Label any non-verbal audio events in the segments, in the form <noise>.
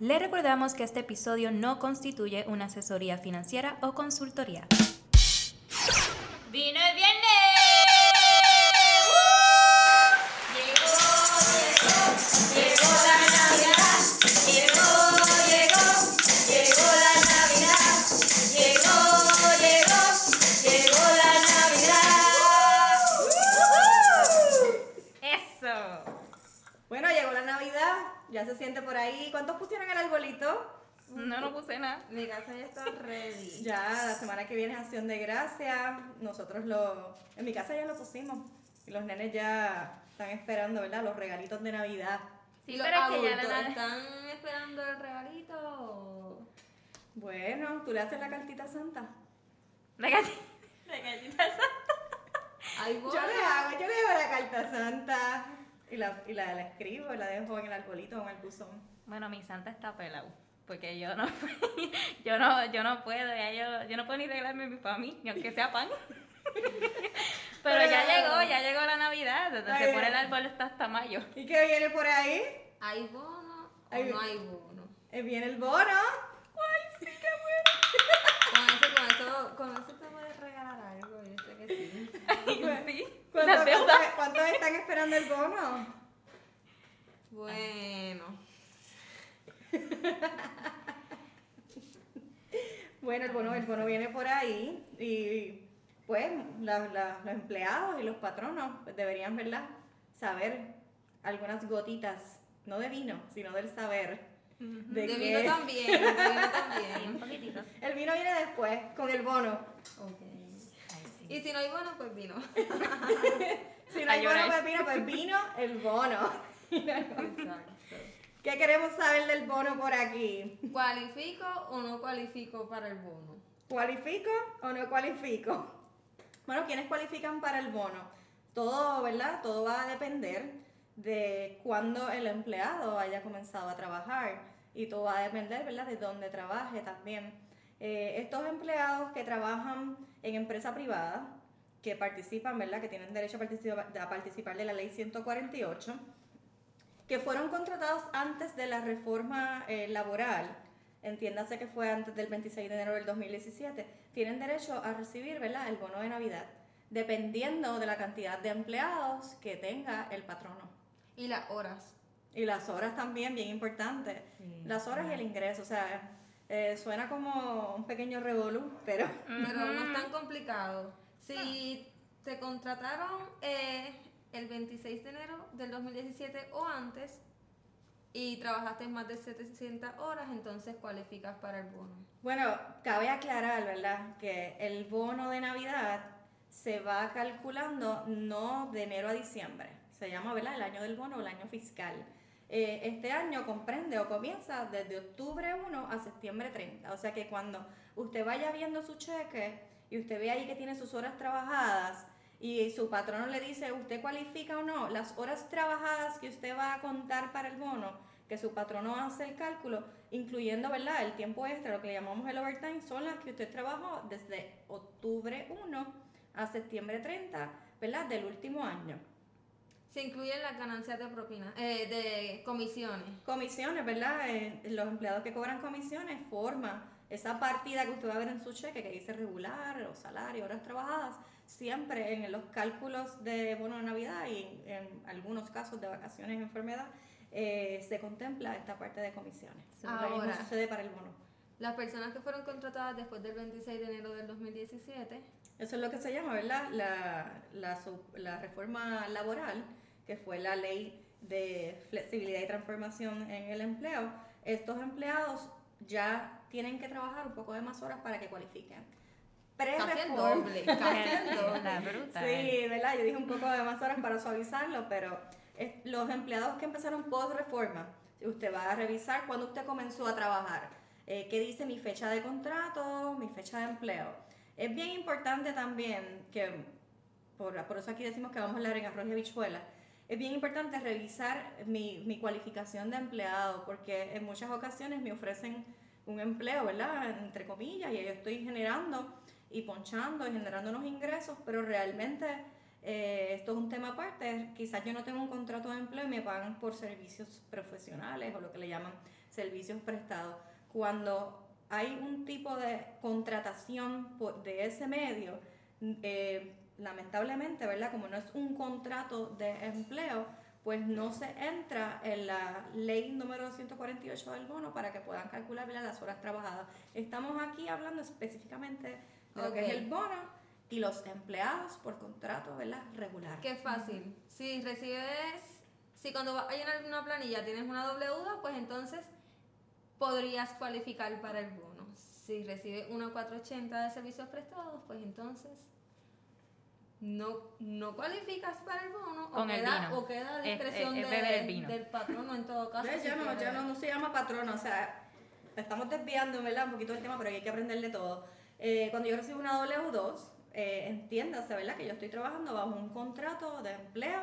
Le recordamos que este episodio no constituye una asesoría financiera o consultoría. ¡Vino! Siente por ahí. ¿Cuántos pusieron el arbolito? No, no puse nada. Mi casa ya está ready. <laughs> Ya, la semana que viene es Acción de Gracia. Nosotros lo. En mi casa ya lo pusimos. Y los nenes ya están esperando, ¿verdad? Los regalitos de Navidad. Sí, ¿Y los pero es que ya adultos la están esperando el regalito? Bueno, ¿tú le haces la cartita Santa? La gallina <laughs> Ay, Yo le hago, yo le hago la carta Santa. Y la, y la, la escribo y la dejo en el arbolito o en el buzón. Bueno, mi santa está pelado. Porque yo no, <laughs> yo no, yo no puedo, ya yo, yo no puedo ni regalarme para mí, ni aunque sea pan. <laughs> Pero ya llegó, ya llegó la Navidad, desde Ay, se pone el ay. árbol está hasta mayo. ¿Y qué viene por ahí? ¿Hay bono Ay, o no hay bono? Eh, Viene el bono. ¡Ay, sí, qué bueno! Con eso, con eso, con eso te puedes regalar algo, yo sé que sí. <laughs> Sí, ¿Cuántos, están esperando el bono? Bueno. Bueno, el bono, el bono viene por ahí y pues la- la- los empleados y los patronos pues, deberían, ¿verdad? Saber algunas gotitas, no de vino, sino del saber. De, vino también, de <laughs> vino Sí, también. un poquitito. el vino viene después, con el bono. Ok. Y si no hay bono, pues vino. <laughs> Si no hay bono, pues vino, pues vino el bono. Exacto. ¿Qué queremos saber del bono por aquí? ¿Cualifico o no cualifico para el bono? ¿Cualifico o no cualifico? Bueno, ¿quiénes cualifican para el bono? Todo, ¿verdad? Todo va a depender de cuándo el empleado haya comenzado a trabajar y todo va a depender, ¿verdad? De dónde trabaje también. Eh, estos empleados que trabajan en empresa privada, que participan, ¿verdad? Que tienen derecho a participar, a participar de la ley 148, que fueron contratados antes de la reforma eh, laboral, entiéndase que fue antes del 26 de enero del 2017, tienen derecho a recibir ¿verdad? el bono de Navidad, dependiendo de la cantidad de empleados que tenga el patrono. Y las horas. Y las horas también, bien importante. Las horas y el ingreso, o sea, eh, suena como un pequeño revolú, pero Pero no es tan complicado. Si te contrataron eh, el 26 de enero del 2017 o antes y trabajaste más de 700 horas, entonces cualificas para el bono. Bueno, cabe aclarar, ¿verdad? Que el bono de Navidad se va calculando no de enero a diciembre. Se llama, ¿verdad? El año del bono o el año fiscal. Eh, este año comprende o comienza desde octubre 1 a septiembre 30. O sea que cuando usted vaya viendo su cheque y usted ve ahí que tiene sus horas trabajadas y su patrono le dice, ¿usted cualifica o no? Las horas trabajadas que usted va a contar para el bono, que su patrono hace el cálculo, incluyendo, ¿verdad? El tiempo extra, lo que le llamamos el overtime, son las que usted trabajó desde octubre 1 a septiembre 30, ¿verdad? Del último año. Se incluyen las ganancias de propina, eh, de comisiones. Comisiones, ¿verdad? Eh, los empleados que cobran comisiones forman esa partida que usted va a ver en su cheque que dice regular, los salarios, horas trabajadas, siempre en los cálculos de bono de Navidad y en algunos casos de vacaciones y enfermedad, eh, se contempla esta parte de comisiones. Lo mismo Ahora. sucede para el bono. Las personas que fueron contratadas después del 26 de enero del 2017, Eso es lo que se llama, ¿verdad? La, la, la reforma laboral, que fue la ley de flexibilidad y transformación en el empleo. Estos empleados ya tienen que trabajar un poco de más horas para que cualifiquen. Pre-reforma- doble. <laughs> Sí, ¿verdad? Yo dije un poco de más horas para suavizarlo, pero los empleados que empezaron post-reforma, usted va a revisar cuándo usted comenzó a trabajar, eh, dice mi fecha de contrato, mi fecha de empleo. Es bien importante también que, por, por eso aquí decimos que vamos a hablar en arroz y habichuela, es bien importante revisar mi, mi cualificación de empleado, porque en muchas ocasiones me ofrecen un empleo, ¿verdad? Entre comillas, y yo estoy generando y ponchando y generando unos ingresos, pero realmente eh, esto es un tema aparte. Quizás yo no tengo un contrato de empleo y me pagan por servicios profesionales o lo que le llaman servicios prestados. Cuando hay un tipo de contratación de ese medio, eh, lamentablemente, ¿verdad? Como no es un contrato de empleo, pues no se entra en la ley número 248 del bono para que puedan calcular ¿verdad? las horas trabajadas. Estamos aquí hablando específicamente de lo que es el bono y los empleados por contrato ¿verdad? regular. Qué fácil. Si recibes, si cuando vas a llenar una planilla tienes una doble duda, pues entonces podrías cualificar para el bono. Si recibes una 480 de servicios prestados, pues entonces no, no cualificas para el bono o Con el queda, vino. o queda a Es- discreción es- es de- el vino. del patrono en todo caso. Si Ya, no, ya no, no se llama patrono, o sea, estamos desviando ¿verdad? un poquito del tema, pero hay que aprender de todo. Eh, cuando yo recibo una W2, eh, entiéndase ¿verdad? que yo estoy trabajando bajo un contrato de empleo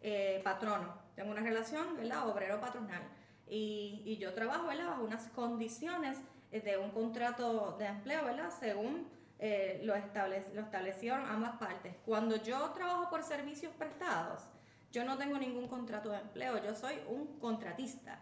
eh, patrono. Tengo una relación ¿verdad? obrero-patronal. Y, y yo trabajo ¿verdad? bajo unas condiciones eh, de un contrato de empleo, ¿verdad? según eh, lo, establec- lo establecieron ambas partes. Cuando yo trabajo por servicios prestados, yo no tengo ningún contrato de empleo, yo soy un contratista.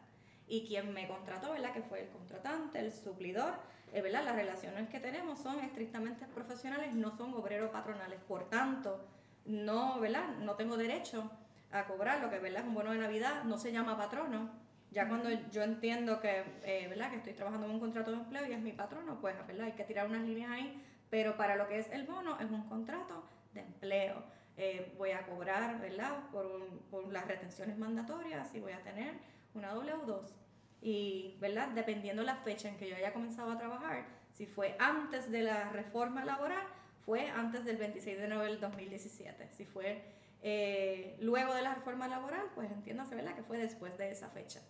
Y quien me contrató, ¿verdad? Que fue el contratante, el suplidor, eh, ¿verdad? Las relaciones que tenemos son estrictamente profesionales, no son obreros patronales. Por tanto, no, ¿verdad? No tengo derecho a cobrar lo que, ¿verdad? Es un bono de Navidad, no se llama patrono. Ya cuando yo entiendo que, eh, ¿verdad? Que estoy trabajando en un contrato de empleo y es mi patrono, pues, ¿verdad? Hay que tirar unas líneas ahí. Pero para lo que es el bono, es un contrato de empleo. Eh, voy a cobrar, ¿verdad? Por, un- por las retenciones mandatorias y voy a tener una W2. Y, ¿verdad? Dependiendo la fecha en que yo haya comenzado a trabajar, si fue antes de la reforma laboral, fue antes del 26 de enero del 2017. Si fue eh, luego de la reforma laboral, pues entiéndase, ¿verdad? Que fue después de esa fecha.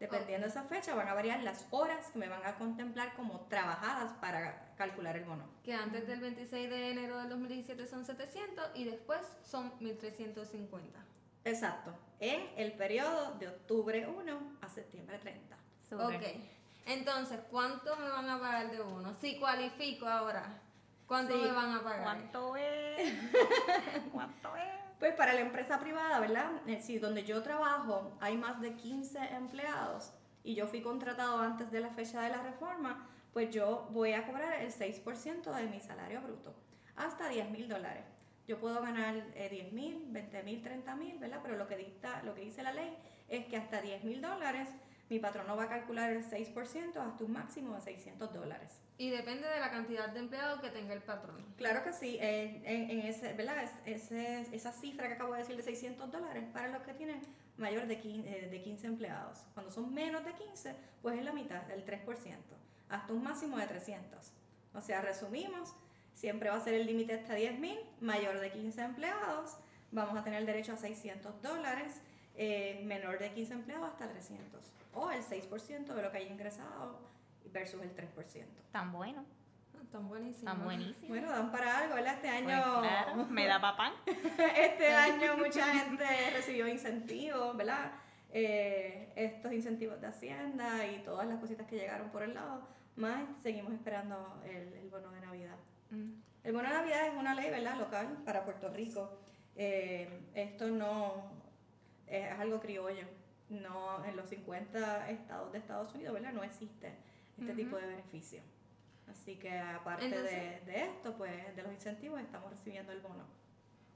Dependiendo de esa fecha, van a variar las horas que me van a contemplar como trabajadas para calcular el bono. Que antes del 26 de enero del 2017 son 700 y después son 1350. Exacto. En el periodo de octubre 1 a septiembre 30. Súper. Ok. Entonces, ¿cuánto me van a pagar de bono? Si cualifico ahora, ¿cuánto Sí. me van a pagar? ¿Cuánto es? <laughs> ¿Cuánto es? Pues para la empresa privada, ¿verdad? Eh, Si donde yo trabajo hay más de 15 empleados y yo fui contratado antes de la fecha de la reforma, pues yo voy a cobrar el 6% de mi salario bruto, hasta 10 mil dólares. Yo puedo ganar eh, 10 mil, 20 mil, 30 mil, ¿verdad? Pero lo que, dicta, lo que dice la ley es que hasta 10 mil dólares mi patrono va a calcular el 6% hasta un máximo de 600 dólares. Y depende de la cantidad de empleados que tenga el patrón. Claro que sí, eh, en, en ese, ¿verdad? Es- esa cifra que acabo de decir de 600 dólares para los que tienen mayor de 15, eh, de 15 empleados. Cuando son menos de 15, pues es la mitad, del 3%, hasta un máximo de 300. O sea, resumimos, siempre va a ser el límite hasta 10 mil, mayor de 15 empleados, vamos a tener derecho a 600 dólares, eh, menor de 15 empleados hasta 300. O el 6% de lo que haya ingresado versus el 3%. Tan bueno, Están buenísimos. tan buenísimo. Bueno, dan para algo, ¿verdad? Este Pues año, claro, me da papán. <laughs> este año mucha gente recibió incentivos, ¿verdad? Eh, estos incentivos de Hacienda y todas las cositas que llegaron por el lado, más seguimos esperando el, el bono de Navidad. Mm. El bono de Navidad es una ley, ¿verdad? Local para Puerto Rico. Eh, esto no es algo criollo. No, en los 50 estados de Estados Unidos, ¿verdad? No existe este Ujú. tipo de beneficio. Así que aparte de, Entonces- de esto, pues de los incentivos, estamos recibiendo el bono.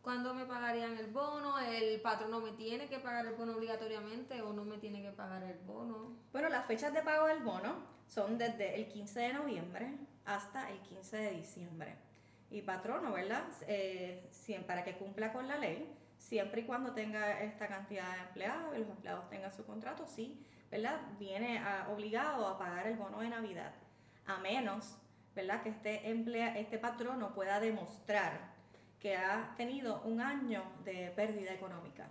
¿Cuándo me pagarían el bono? ¿El patrono me tiene que pagar el bono obligatoriamente o no me tiene que pagar el bono? Bueno, las fechas de pago del bono son desde el 15 de noviembre hasta el 15 de diciembre. Y patrono, ¿verdad? Eh, para que cumpla con la ley, siempre y cuando tenga esta cantidad de empleados y los empleados tengan su contrato, sí, ¿verdad? Viene obligado a pagar el bono de Navidad, a menos, ¿verdad? Que este, emplea, este patrono pueda demostrar que ha tenido un año de pérdida económica.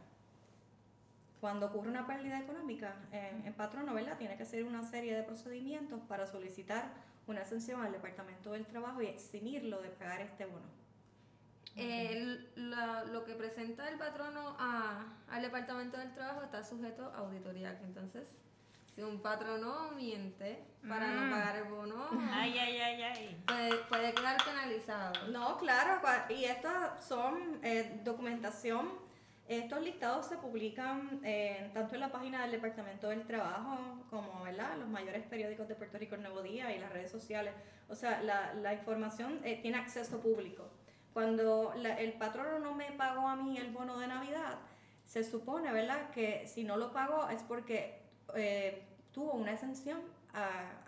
Cuando ocurre una pérdida económica en, en patrono, ¿verdad? Tiene que hacer una serie de procedimientos para solicitar una exención al Departamento del Trabajo y eximirlo de pagar este bono. El- la- lo que presenta el patrono a- al Departamento del Trabajo está sujeto a auditoría. Entonces, si un patrono miente para Mm. no pagar el bono, <laughs> Ay, ay, ay, ay. puede, puede quedar penalizado. No, claro, y estas son eh, documentación Estos listados se publican eh, tanto en la página del Departamento del Trabajo como ¿verdad? los mayores periódicos de Puerto Rico, el Nuevo Día y las redes sociales. O sea, la, la información eh, tiene acceso público. Cuando la- el patrono no me pagó a mí el bono de Navidad, se supone, ¿verdad?, que si no lo pagó es porque eh, tuvo una exención a,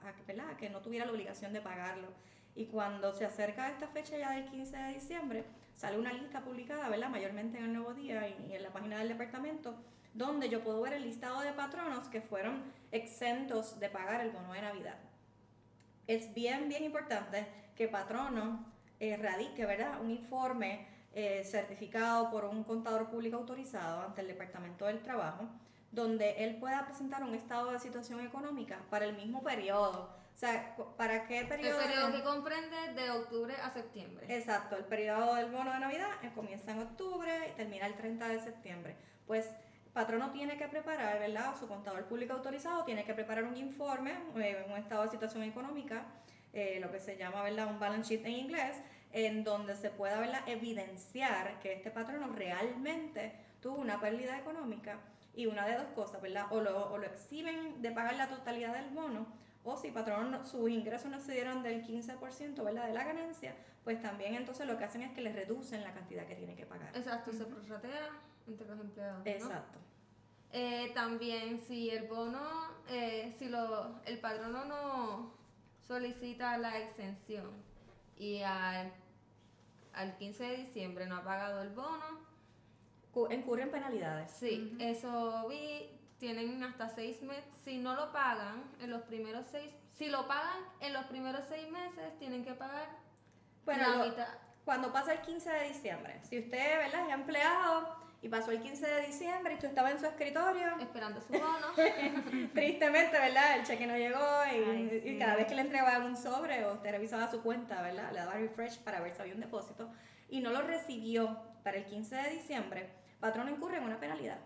a- ¿verdad? a que no tuviera la obligación de pagarlo. Y cuando se acerca esta fecha ya del 15 de diciembre, sale una lista publicada, ¿verdad?, mayormente en el Nuevo Día y, en la página del departamento, donde yo puedo ver el listado de patronos que fueron exentos de pagar el bono de Navidad. Es bien, bien importante que patrono eh, radique, ¿verdad?, un informe eh, certificado por un contador público autorizado ante el Departamento del Trabajo, donde él pueda presentar un estado de situación económica para el mismo periodo. O sea, ¿para qué El periodo? periodo que comprende de octubre a septiembre. Exacto, el periodo del bono de Navidad eh, comienza en octubre y termina el 30 de septiembre. Pues patrono tiene que preparar, ¿verdad? Su contador público autorizado tiene que preparar un informe, eh, un estado de situación económica, eh, lo que se llama, ¿verdad? Un balance sheet en inglés, en donde se pueda, ¿verdad? Evidenciar que este patrono realmente tuvo una pérdida económica y una de dos cosas, ¿verdad? O lo, o lo exhiben de pagar la totalidad del bono, o si patrón no- sus ingresos no excedieron del 15%, ¿verdad? De la ganancia, pues también entonces lo que hacen es que les reducen la cantidad que tienen que pagar. Exacto, se prorratea entre los empleados. ¿no? Exacto. Eh, también si el bono, eh, si lo, el patrono no solicita la exención y al, al 15 de diciembre no ha pagado el bono, Cu- Incurren penalidades. sí, eso vi, tienen hasta seis meses, si no lo pagan en los primeros seis, si lo pagan en los primeros seis meses, tienen que pagar Bueno, la lo- mitad. cuando pasa el 15 de diciembre, si usted, ¿verdad? Es empleado y pasó el 15 de diciembre y usted estaba en su escritorio, esperando su bono. <laughs> tristemente, ¿verdad? El cheque no llegó y, Ay, y sí. cada vez que le entregaban un sobre o usted revisaba su cuenta, ¿verdad? Le daba refresh para ver si había un depósito y no lo recibió para el 15 de diciembre, patrón incurre en una penalidad.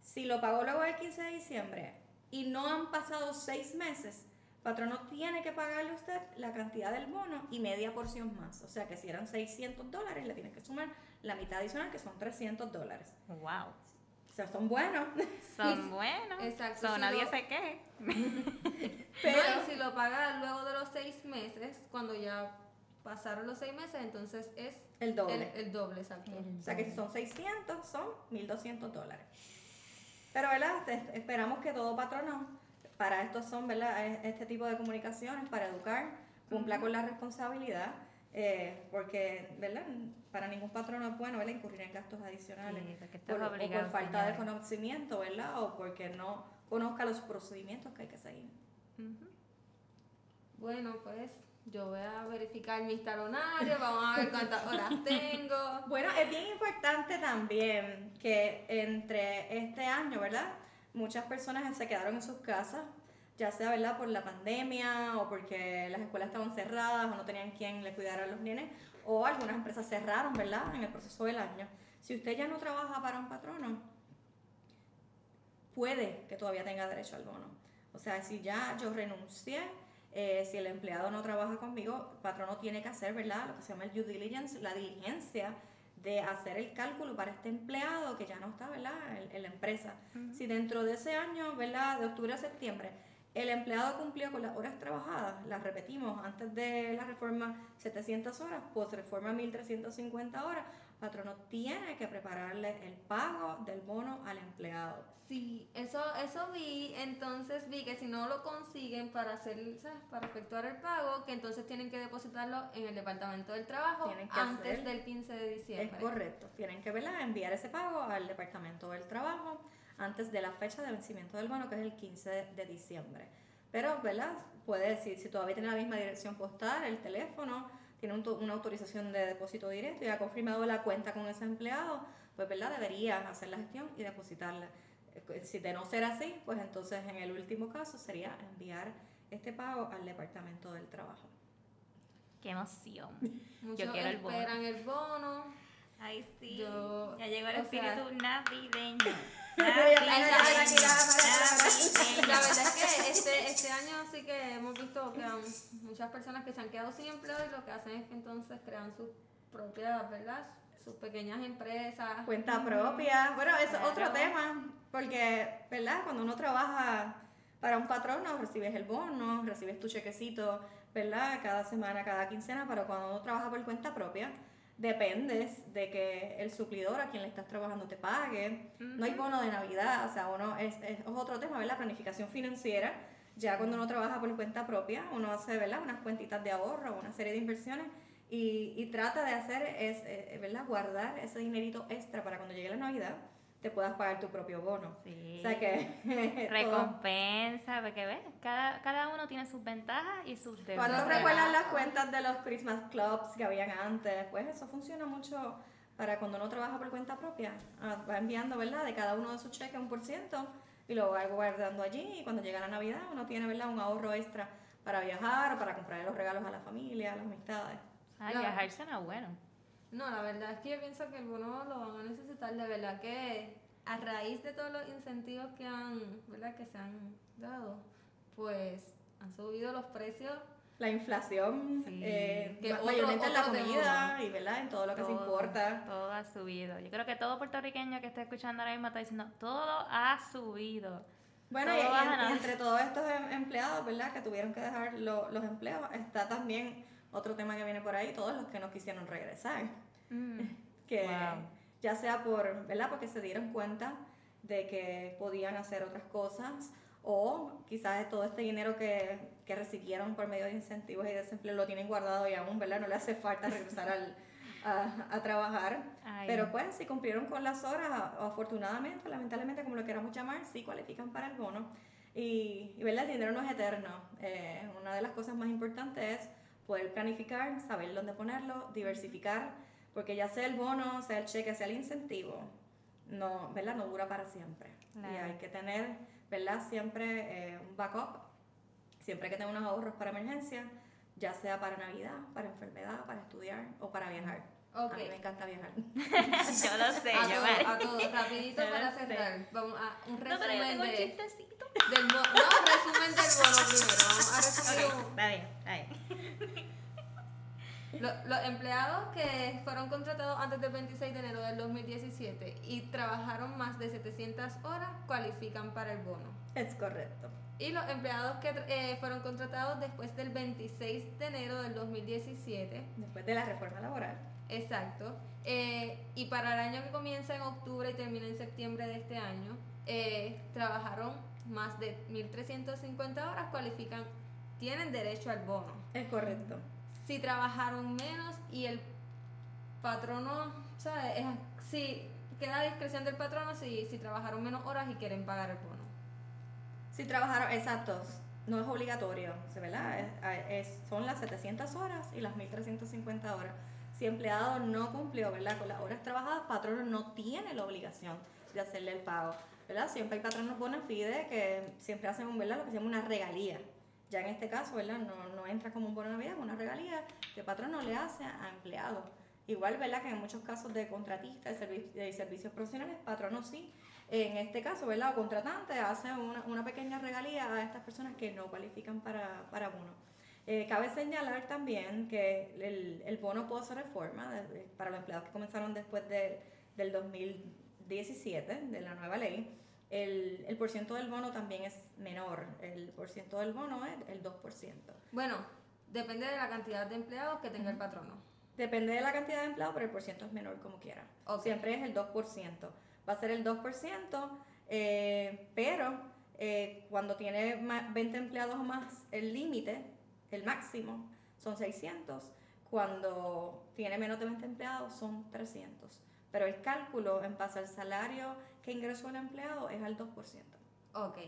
Si lo pagó luego del 15 de diciembre y no han pasado seis meses, patrono tiene que pagarle a usted la cantidad del bono y media porción más. O sea que si eran 600 dólares, le tiene que sumar la mitad adicional, que son 300 dólares. Wow. O sea, son buenos. Son <laughs> buenos. Exacto, So, si nadie lo- se queje. Pero- <laughs> No, y si lo paga luego de los seis meses, cuando ya pasaron los seis meses, entonces es El doble. El, el doble, exacto. O sea que si son 600, son 1200 dólares. Pero, ¿verdad? Esperamos que todo patrono, para esto son, ¿verdad? Es- Este tipo de comunicaciones, para educar, cumpla con la responsabilidad, eh, porque, ¿verdad? Para ningún patrono es bueno, ¿verdad? Incurrir en gastos adicionales. Sí, por, o por falta de conocimiento, ¿verdad? O porque no conozca los procedimientos que hay que seguir. Bueno, pues yo voy a verificar mis talonarios, vamos a ver cuántas horas <laughs> tengo. Bueno, es bien importante también que entre este año, ¿verdad? Muchas personas se quedaron en sus casas, ya sea, ¿verdad? Por la pandemia o porque las escuelas estaban cerradas o no tenían quien le cuidara a los nenes o algunas empresas cerraron, ¿verdad? En el proceso del año. Si usted ya no trabaja para un patrono, puede que todavía tenga derecho al bono. O sea, si ya yo renuncié, eh, si el empleado no trabaja conmigo, el patrono tiene que hacer, ¿verdad? Lo que se llama el due diligence, la diligencia de hacer el cálculo para este empleado que ya no está, ¿verdad? En, en la empresa. Si dentro de ese año, ¿verdad? De octubre a septiembre, el empleado cumplió con las horas trabajadas, las repetimos, antes de la reforma 700 horas, post reforma 1350 horas, patrono tiene que prepararle el pago del bono al empleado. Sí, eso, eso vi, entonces vi que si no lo consiguen para hacer, ¿sabes? para efectuar el pago, que entonces tienen que depositarlo en el departamento del trabajo antes hacer- del 15 de Es diciembre. correcto, tienen que ¿verdad? enviar ese pago al Departamento del Trabajo antes de la fecha de vencimiento del bono, que es el 15 de, de diciembre. Pero, ¿verdad? Puede decir, si todavía tiene la misma dirección postal, el teléfono, tiene un una autorización de depósito directo y ha confirmado la cuenta con ese empleado, pues, ¿verdad? Debería hacer la gestión y depositarla. Eh, Si de no ser así, pues entonces en el último caso sería enviar este pago al Departamento del Trabajo. Qué emoción. <laughs> Muchos Yo quiero el bono. esperan el bono. Ay, sí. Yo- ya llegó el sea- espíritu navideño. La verdad es que este, este año sí que hemos visto que han muchas personas que se han quedado sin empleo y lo que hacen es que entonces crean sus propias, ¿verdad? sus pequeñas empresas. Cuenta propia. Bueno, eso es otro tema, porque, ¿verdad? Cuando uno trabaja para un patrono, recibes el bono, recibes tu chequecito, ¿verdad? Cada semana, cada quincena, pero cuando uno trabaja por cuenta propia, dependes de que el suplidor a quien le estás trabajando te pague. No hay bono de Navidad, o sea, uno es, es otro tema, ¿verdad? Planificación financiera. Ya cuando uno trabaja por cuenta propia, uno hace, ¿verdad? Unas cuentitas de ahorro, una serie de inversiones y, y trata de hacer, es, eh, ¿verdad? Guardar ese dinerito extra para cuando llegue la Navidad te puedas pagar tu propio bono. Sí. O sea que... <laughs> Recompensa, porque ves, cada, cada uno tiene sus ventajas y sus desventajas. ¿Cuántos recuerdan las cuentas de los Christmas Clubs que habían antes? Pues eso funciona mucho para cuando uno trabaja por cuenta propia. Ah, va enviando, ¿verdad? De cada uno de sus cheques un por ciento y lo va guardando allí y cuando llega la Navidad uno tiene, ¿verdad? Un ahorro extra para viajar o para comprar los regalos a la familia, a las amistades. Ay, viajar suena bueno. No, la verdad es que yo pienso que el bono lo van a necesitar, de verdad que a raíz de todos los incentivos que han, ¿verdad? que se han dado, pues han subido los precios. La inflación, eh, que mayormente en la comida y ¿verdad? en todo lo que se importa. Todo ha subido. Yo creo que todo puertorriqueño que está escuchando ahora mismo está diciendo, todo ha subido. Bueno, y, entre todos estos em, empleados, ¿verdad? Que tuvieron que dejar los empleos, está también otro tema que viene por ahí, todos los que no quisieron regresar. Mm. <laughs> que ya sea por, ¿verdad? Porque se dieron cuenta de que podían hacer otras cosas o quizás todo este dinero que, que recibieron por medio de incentivos y desempleo lo tienen guardado y aún, ¿verdad? No le hace falta regresar al, <laughs> a, trabajar. Pero pues si cumplieron con las horas, afortunadamente, lamentablemente, como lo queramos llamar, sí cualifican para el bono. Y, y ¿verdad? El dinero no es eterno. Eh, una de las cosas más importantes es poder planificar, saber dónde ponerlo, diversificar, porque ya sea el bono, sea el cheque, sea el incentivo, no, ¿verdad? no dura para siempre. Y hay que tener ¿verdad? siempre eh, un backup, siempre hay que tener unos ahorros para emergencia, ya sea para Navidad, para enfermedad, para estudiar o para viajar. A mí me encanta viajar. <laughs> yo lo sé, a yo todo, A todos, rapidito <laughs> para cerrar. Vamos a un resumen no, pero yo tengo de, un chistecito. Del no, resumen del bono primero. Vamos a resumir. Okay, está bien, está bien. Los, empleados que fueron contratados antes del 26 de enero del 2017 y trabajaron más de 700 horas cualifican para el bono. Es correcto. Y los empleados que eh, fueron contratados después del 26 de enero del 2017. Después de la reforma laboral. Exacto. Eh, y para el año que comienza en octubre y termina en septiembre de este año, eh, trabajaron más de 1.350 horas, cualifican, tienen derecho al bono. Es correcto si trabajaron menos y el patrono, ¿sabes? Es, si queda a discreción del patrono si, si trabajaron menos horas y quieren pagar el bono. Si trabajaron, exacto, no es obligatorio, ¿verdad? son las 700 horas y las 1350 horas. Si empleado no cumplió, ¿verdad? Con las horas trabajadas, patrono no tiene la obligación de hacerle el pago, ¿verdad? Siempre hay patronos bona fide que siempre hacen un, ¿verdad? Lo que se llama una regalía ya en este caso, ¿verdad? No, no entra como un bono de Navidad, una regalía que el patrón no le hace a empleados. Igual, ¿verdad? Que en muchos casos de contratistas de, servicios profesionales, patronos sí. En este caso, ¿verdad? O contratante hace una, una pequeña regalía a estas personas que no cualifican para, para bono. Eh, cabe señalar también que el, el bono post reforma para los empleados que comenzaron después de, del 2017, de la nueva ley, el, el porciento del bono también es menor. El porciento del bono es el 2%. Bueno, depende de la cantidad de empleados que tenga el patrono. Depende de la cantidad de empleados, pero el porciento es menor como quiera. Siempre es el 2%. Va a ser el 2%, eh, pero eh, cuando tiene 20 empleados o más, el límite, el máximo, son 600. Cuando tiene menos de 20 empleados, son 300. Pero el cálculo en base al salario que ingresó el empleado es al 2%. Ok.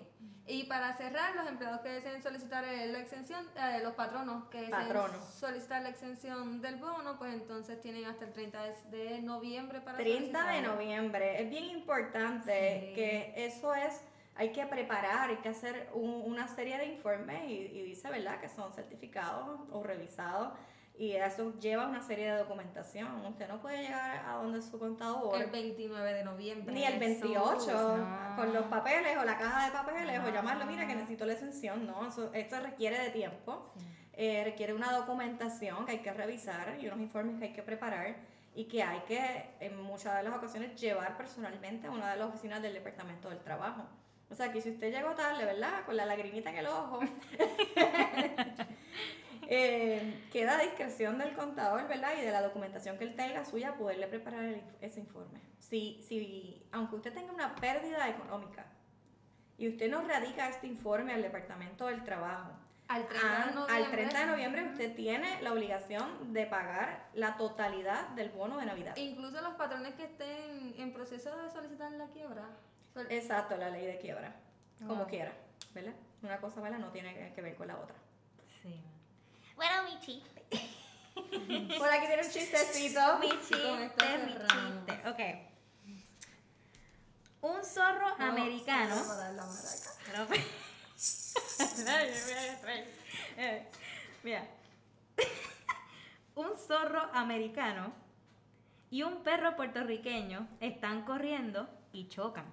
Y para cerrar, los empleados que deseen solicitar eh, la exención, eh, los patronos que deseen solicitar la exención del bono, pues entonces tienen hasta el 30 de noviembre para 30 de noviembre. Es bien importante que eso es, hay que preparar, hay que hacer una serie de informes y, y dice, ¿verdad?, que son certificados o revisados y eso lleva una serie de documentación. Usted no puede llegar a donde su contador. El 29 de noviembre. Ni el 28 con los papeles o la caja de papeles o llamarlo, mira que necesito la exención. No, eso, esto requiere de tiempo. Eh, requiere una documentación que hay que revisar y unos informes que hay que preparar. y que hay que en muchas de las ocasiones llevar personalmente a una de las oficinas del Departamento del Trabajo. O sea, que si usted llegó tarde, ¿verdad? Con la lagrimita en el ojo, <laughs> eh, queda a discreción del contador, ¿verdad? Y de la documentación que él tenga suya, poderle preparar el- ese informe. Si, si, aunque usted tenga una pérdida económica y usted no radica este informe al Departamento del Trabajo, Al 30 de Ah, noviembre. al 30 de noviembre usted tiene la obligación de pagar la totalidad del bono de Navidad. Incluso los patrones que estén en proceso de solicitar la quiebra. Exacto, la ley de quiebra. Como Wow. quiera, ¿verdad? Una cosa, ¿verdad? No tiene que ver con la otra. Sí. Bueno, mi chiste. <laughs> Por aquí tiene un chistecito. Mi chiste, mi chiste. Ok. Un zorro No, americano. vamos a dar la maraca. No. Ay, mira, trae. Eh, Mira. Un zorro americano y un perro puertorriqueño están corriendo y chocan.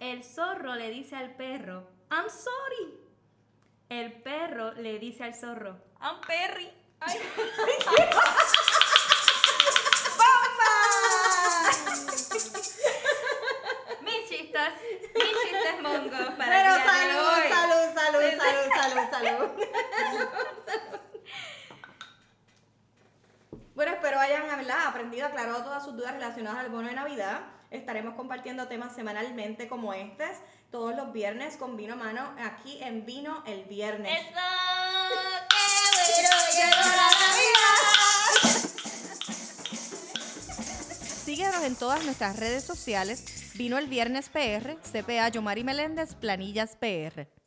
El zorro le dice al perro, I'm sorry. El perro le dice al zorro, I'm Perry. Ay. <laughs> compartiendo temas semanalmente como estos, todos los viernes con vino a mano, aquí en Vino el Viernes. Eso, qué bueno, llegó la Navidad. <laughs> Síguenos en todas nuestras redes sociales. Vino el Viernes PR, CPA Yomari Meléndez, Planillas PR.